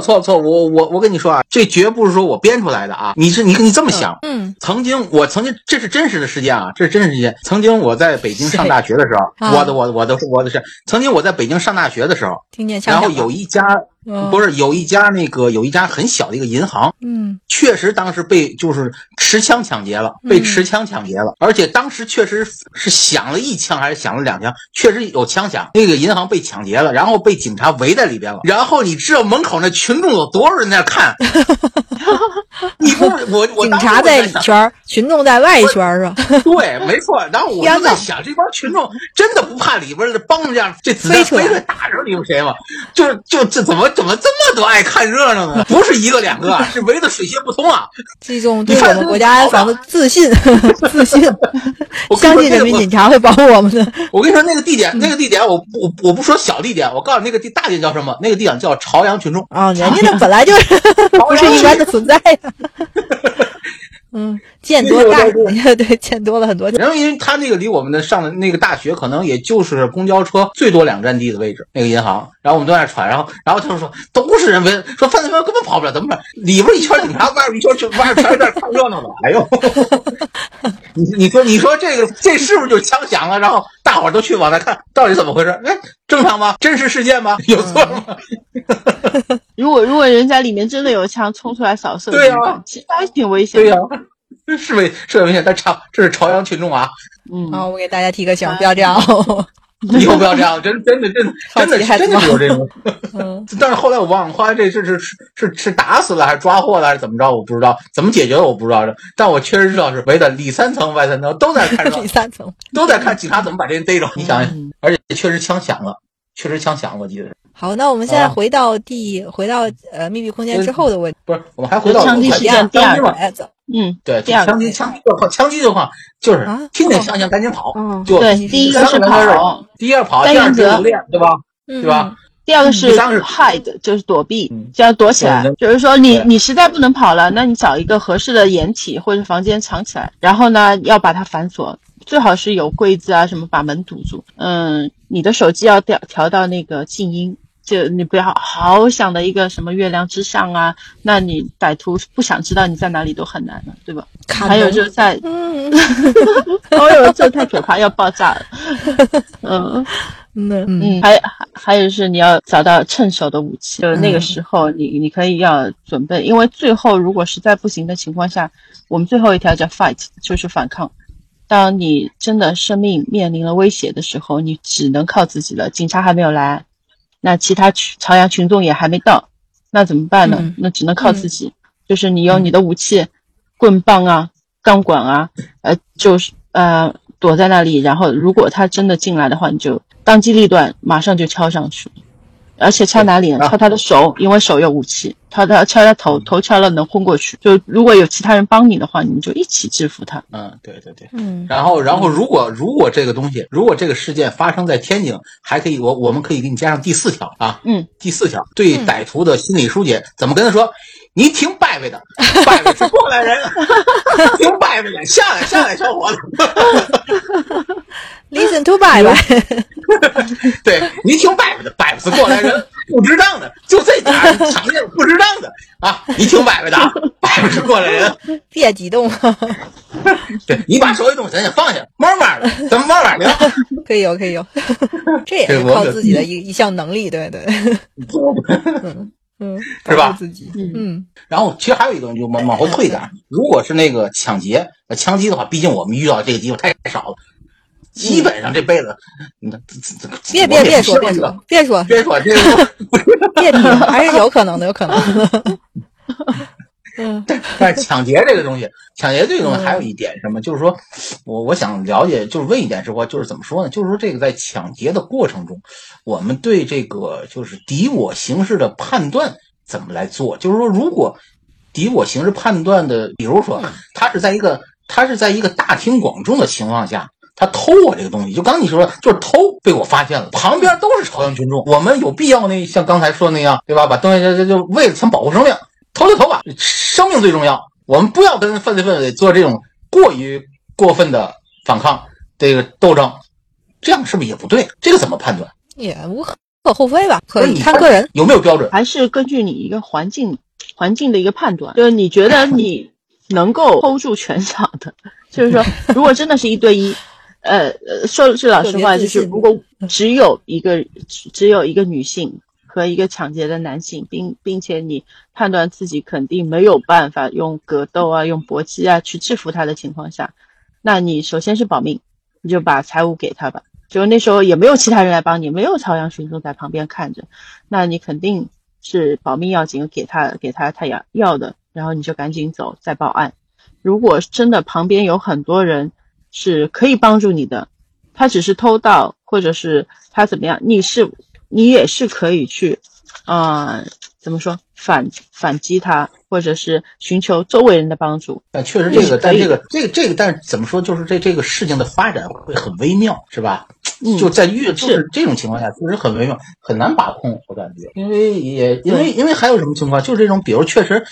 错错错！我我我跟你说啊，这绝不是说我编出来的啊！你是你你这么想？嗯，曾经我曾经这是真实的事件啊，这是真实事件。曾经我在北京上大学的时候，啊我的我的我的我的是曾经我在北京上大学的时候，听见然后有一家嗯不是有一家那个有一家很小的一个银行，嗯确实当时被就是持枪抢劫了，被持枪抢劫了，而且当时确实是响了一枪还是响了两枪，确实有枪响，那个银行被抢劫了，然后被警察围在里边了，然后你知道门口那群众有多少人在那看？你不是我我警察在里圈儿，群众在外圈儿啊。对，没错。然后我就在想，这帮群众真的不怕里边的帮着这样这飞飞出来打着你们谁吗？就是就这怎么怎么这么多爱看热闹呢？不是一个两个啊，是围得水泄不通啊！这种对我们国家安防的自信，自信，我相信人民那个警察会保护我们的。我跟你说，那个地点，那个地点，我我我不说小地点，我告诉你，那个地大地点叫什么？那个地点叫朝阳群众。啊，人家那本来就是不是一般的存在呀。嗯，见多大，对，见多了很多。然后，因为他那个离我们的上的那个大学，可能也就是公交车最多两站地的位置，那个银行。然后我们都在那传，然后然后他们说都是人围，说犯罪分子根本跑不了，怎么办？里边一圈警察，外边一圈群，外边全是在那看热闹的。哎呦，你你说你说这个这是不是就是枪响了？然后大伙儿都去往那看，到底怎么回事？哎，正常吗？真实事件吗？有错吗？如果如果人家里面真的有枪冲出来扫射，对呀其实还挺危险的。对呀、是危是很危险。但朝这是朝阳群众啊，嗯，啊，我给大家提个醒，不要这样哦。以后不要这样，真真的真的真的真的是有这种。嗯，但是后来我忘了，后来这是是是是是打死了还是抓获了还是怎么着？我不知道怎么解决的，我不知道。但我确实知道是围的里三层外三层都在看热闹第，三层。都在看警察怎么把这人逮着。你想想嗯，而且确实枪响了，确实枪响了，我记得。好，那我们现在啊回到第回到呃秘密空间之后的问题。不是，我们还回到枪击事件第二。嗯，对，第二枪击枪击状况，枪击状况就是啊听见枪响赶紧跑，嗯就对，第一个是跑，第二个跑，是留恋，对吧？嗯对吧？第二个是 hide，就是躲避嗯，就要躲起来。就是说你你实在不能跑了，那你找一个合适的掩体或者房间藏起来，然后呢要把它反锁，最好是有柜子啊什么把门堵住。嗯，你的手机要调调到那个静音。就你不要好想的一个什么月亮之上啊，那你歹徒不想知道你在哪里都很难了，对吧？还有就是在，嗯哦哟，这太可怕，要爆炸了。嗯嗯嗯嗯，还还还有是你要找到趁手的武器，就是那个时候你你可以要准备，因为最后如果实在不行的情况下，我们最后一条叫 fight，就是反抗。当你真的生命面临了威胁的时候，你只能靠自己了。警察还没有来，那其他群朝阳群众也还没到，那怎么办呢？嗯。那只能靠自己，就是你用你的武器，棍棒啊、钢管啊，呃，就是呃躲在那里，然后如果他真的进来的话，你就当机立断，马上就敲上去，而且敲哪里呢？敲他的手，因为手有武器；敲他敲他头，头敲了能昏过去。就如果有其他人帮你的话，你们就一起制服他。嗯，对对对。嗯然后，然后，如果如果这个东西，如果这个事件发生在天津，还可以，我我们可以给你加上第四条啊，嗯，第四条对歹徒的心理疏解，怎么跟他说？你挺拜拜的，拜拜是过来人，挺拜拜的，下来下来，小伙子，，Listen to bye bye。对你挺拜拜的，拜拜是过来人，不值当的，就这点儿场面不值当的啊，你挺拜拜的，拜拜是过来人，别激动，对你把手一动，咱先放下，慢慢的，咱们慢慢聊。可以有，可以有，这也是靠自己的一一项能力，对对，嗯，是吧？自己，嗯。然后其实还有一个，就往往后退一点，如果是那个抢劫、呃枪击的话，毕竟我们遇到这个机会太少了，基本上这辈子，嗯。这这别别别说别说别说。别说 这个，别提，还是有可能的，有可能。的。嗯，但是抢劫这个东西，抢劫这个东西还有一点什么，就是说我我想了解，就是问一点是话，就是怎么说呢？就是说这个在抢劫的过程中，我们对这个就是敌我形势的判断怎么来做？就是说，如果敌我形势判断的，比如说他是在一个他是在一个大庭广众的情况下。他偷我这个东西，就刚你说，就是偷被我发现了，旁边都是朝阳群众，我们有必要那像刚才说那样，对吧？把东西就就就为了想保护生命，偷就投吧，生命最重要。我们不要跟犯罪分子做这种过于过分的反抗，这个斗争，这样是不是也不对？这个怎么判断？也无可厚非吧，可以看个人有没有标准，还是根据你一个环境环境的一个判断，就是你觉得你能够 hold 住全场的，就是说，如果真的是一对一。呃呃，说句老实话，就是如果只有一个只有一个女性和一个抢劫的男性，并并且你判断自己肯定没有办法用格斗啊、用搏击啊去制服他的情况下，那你首先是保命，你就把财物给他吧。就那时候也没有其他人来帮你，没有朝阳群众在旁边看着，那你肯定是保命要紧，给他给他他要要的，然后你就赶紧走，再报案。如果真的旁边有很多人。是可以帮助你的，他只是偷盗，或者是他怎么样，你是你也是可以去，啊，怎么说反反击他，或者是寻求周围人的帮助。但确实这个，但这个这个这个，但是怎么说，就是这这个事情的发展会很微妙，是吧？就在越就是这种情况下，确实很微妙，很难把控。我感觉，因为也因为因为还有什么情况，就是这种，比如确实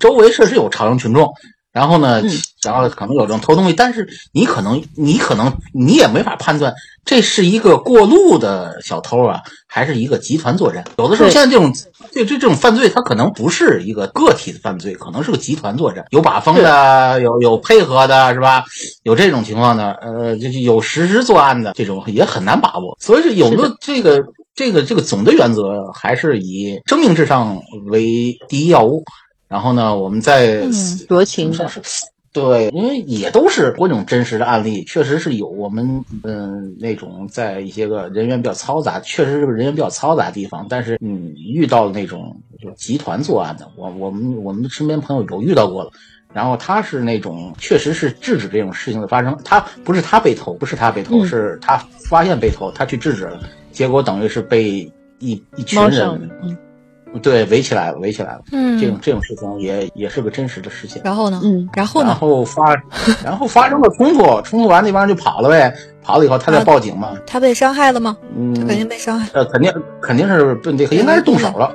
周围确实有朝阳群众。然后呢，然后可能有这种偷东西，但是你可能你可能你也没法判断这是一个过路的小偷啊，还是一个集团作战。有的时候现在这种这这这种犯罪，它可能不是一个个体的犯罪，可能是个集团作战，有把风的，有有配合的，是吧？有这种情况的，呃，就是有实施作案的这种也很难把握。所以说，有的这个这个这个总的原则还是以生命至上为第一要务。然后呢，我们再酌情的，对，因为也都是各种真实的案例，确实是有我们嗯那种在一些个人员比较嘈杂，确实是个人员比较嘈杂的地方。但是嗯，遇到那种就集团作案的，我我们我们身边朋友有遇到过了。然后他是那种确实是制止这种事情的发生，他不是他被偷，不是他被偷，是他发现被偷，他去制止了，结果等于是被一一群人。对，围起来了，围起来了。嗯，这种这种事情也也是个真实的事情。然后呢？嗯，然后呢？然后发，然后发生了冲突，冲突完那帮人就跑了呗。跑了以后，他再报警嘛。他被伤害了吗？嗯，他肯定被伤害。呃，肯定肯定是被这个，应该是动手了。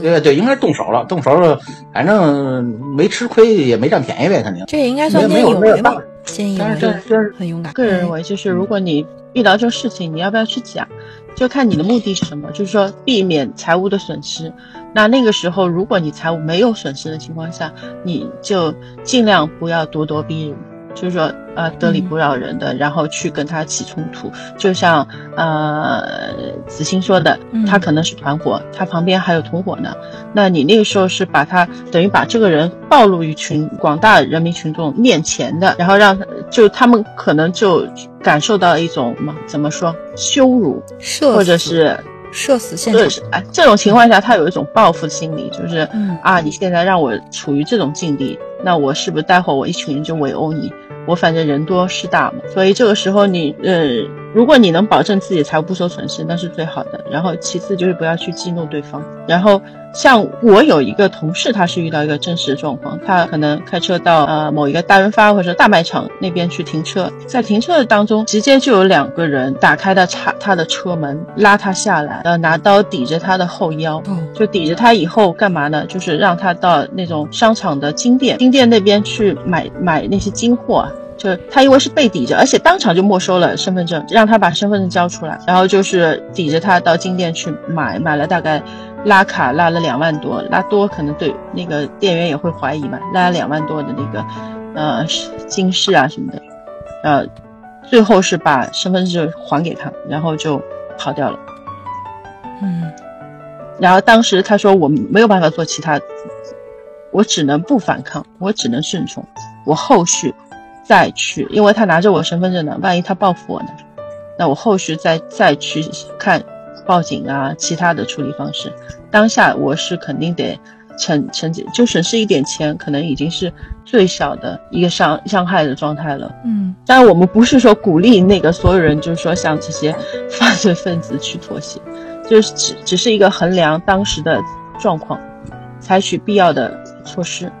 对对，应该是动手了，动手了，反正没吃亏，也没占便宜呗，肯定。这也应该算见义勇为吧？见义勇为，这这很勇敢。个人认为，就是如果你遇到这个事情，你要不要去讲？就看你的目的是什么，就是说避免财务的损失。那那个时候，如果你财务没有损失的情况下，你就尽量不要咄咄逼人。就是说，呃，得理不饶人的，然后去跟他起冲突，就像呃子欣说的，他可能是团伙，他旁边还有同伙呢。那你那个时候是把他等于把这个人暴露于群广大人民群众面前的，然后让就他们可能就感受到一种嘛怎么说羞辱，或者是社死现场。哎，这种情况下他有一种报复心理，就是嗯啊，你现在让我处于这种境地。那我是不是待会儿我一群人就围殴你？我反正人多势大嘛，所以这个时候你呃，如果你能保证自己财务不受损失，那是最好的。然后其次就是不要去激怒对方，然后。像我有一个同事，他是遇到一个真实的状况，他可能开车到呃某一个大润发或者大卖场那边去停车，在停车的当中，直接就有两个人打开的插他的车门，拉他下来，呃拿刀抵着他的后腰，就抵着他以后干嘛呢？就是让他到那种商场的金店，金店那边去买买那些金货。就他因为是被抵着，而且当场就没收了身份证，让他把身份证交出来，然后就是抵着他到金店去买，买了大概拉卡拉了两万多，拉多可能对那个店员也会怀疑嘛，拉了两万多的那个呃金饰啊什么的，呃，最后是把身份证还给他，然后就跑掉了。嗯，然后当时他说我没有办法做其他，我只能不反抗，我只能顺从，我后续。再去，因为他拿着我身份证呢，万一他报复我呢？那我后续再再去看报警啊，其他的处理方式。当下我是肯定得惩惩戒，就损失一点钱，可能已经是最小的一个伤伤害的状态了。嗯，当然，我们不是说鼓励那个所有人，就是说像这些犯罪分子去妥协，就是只只是一个衡量当时的状况，采取必要的措施。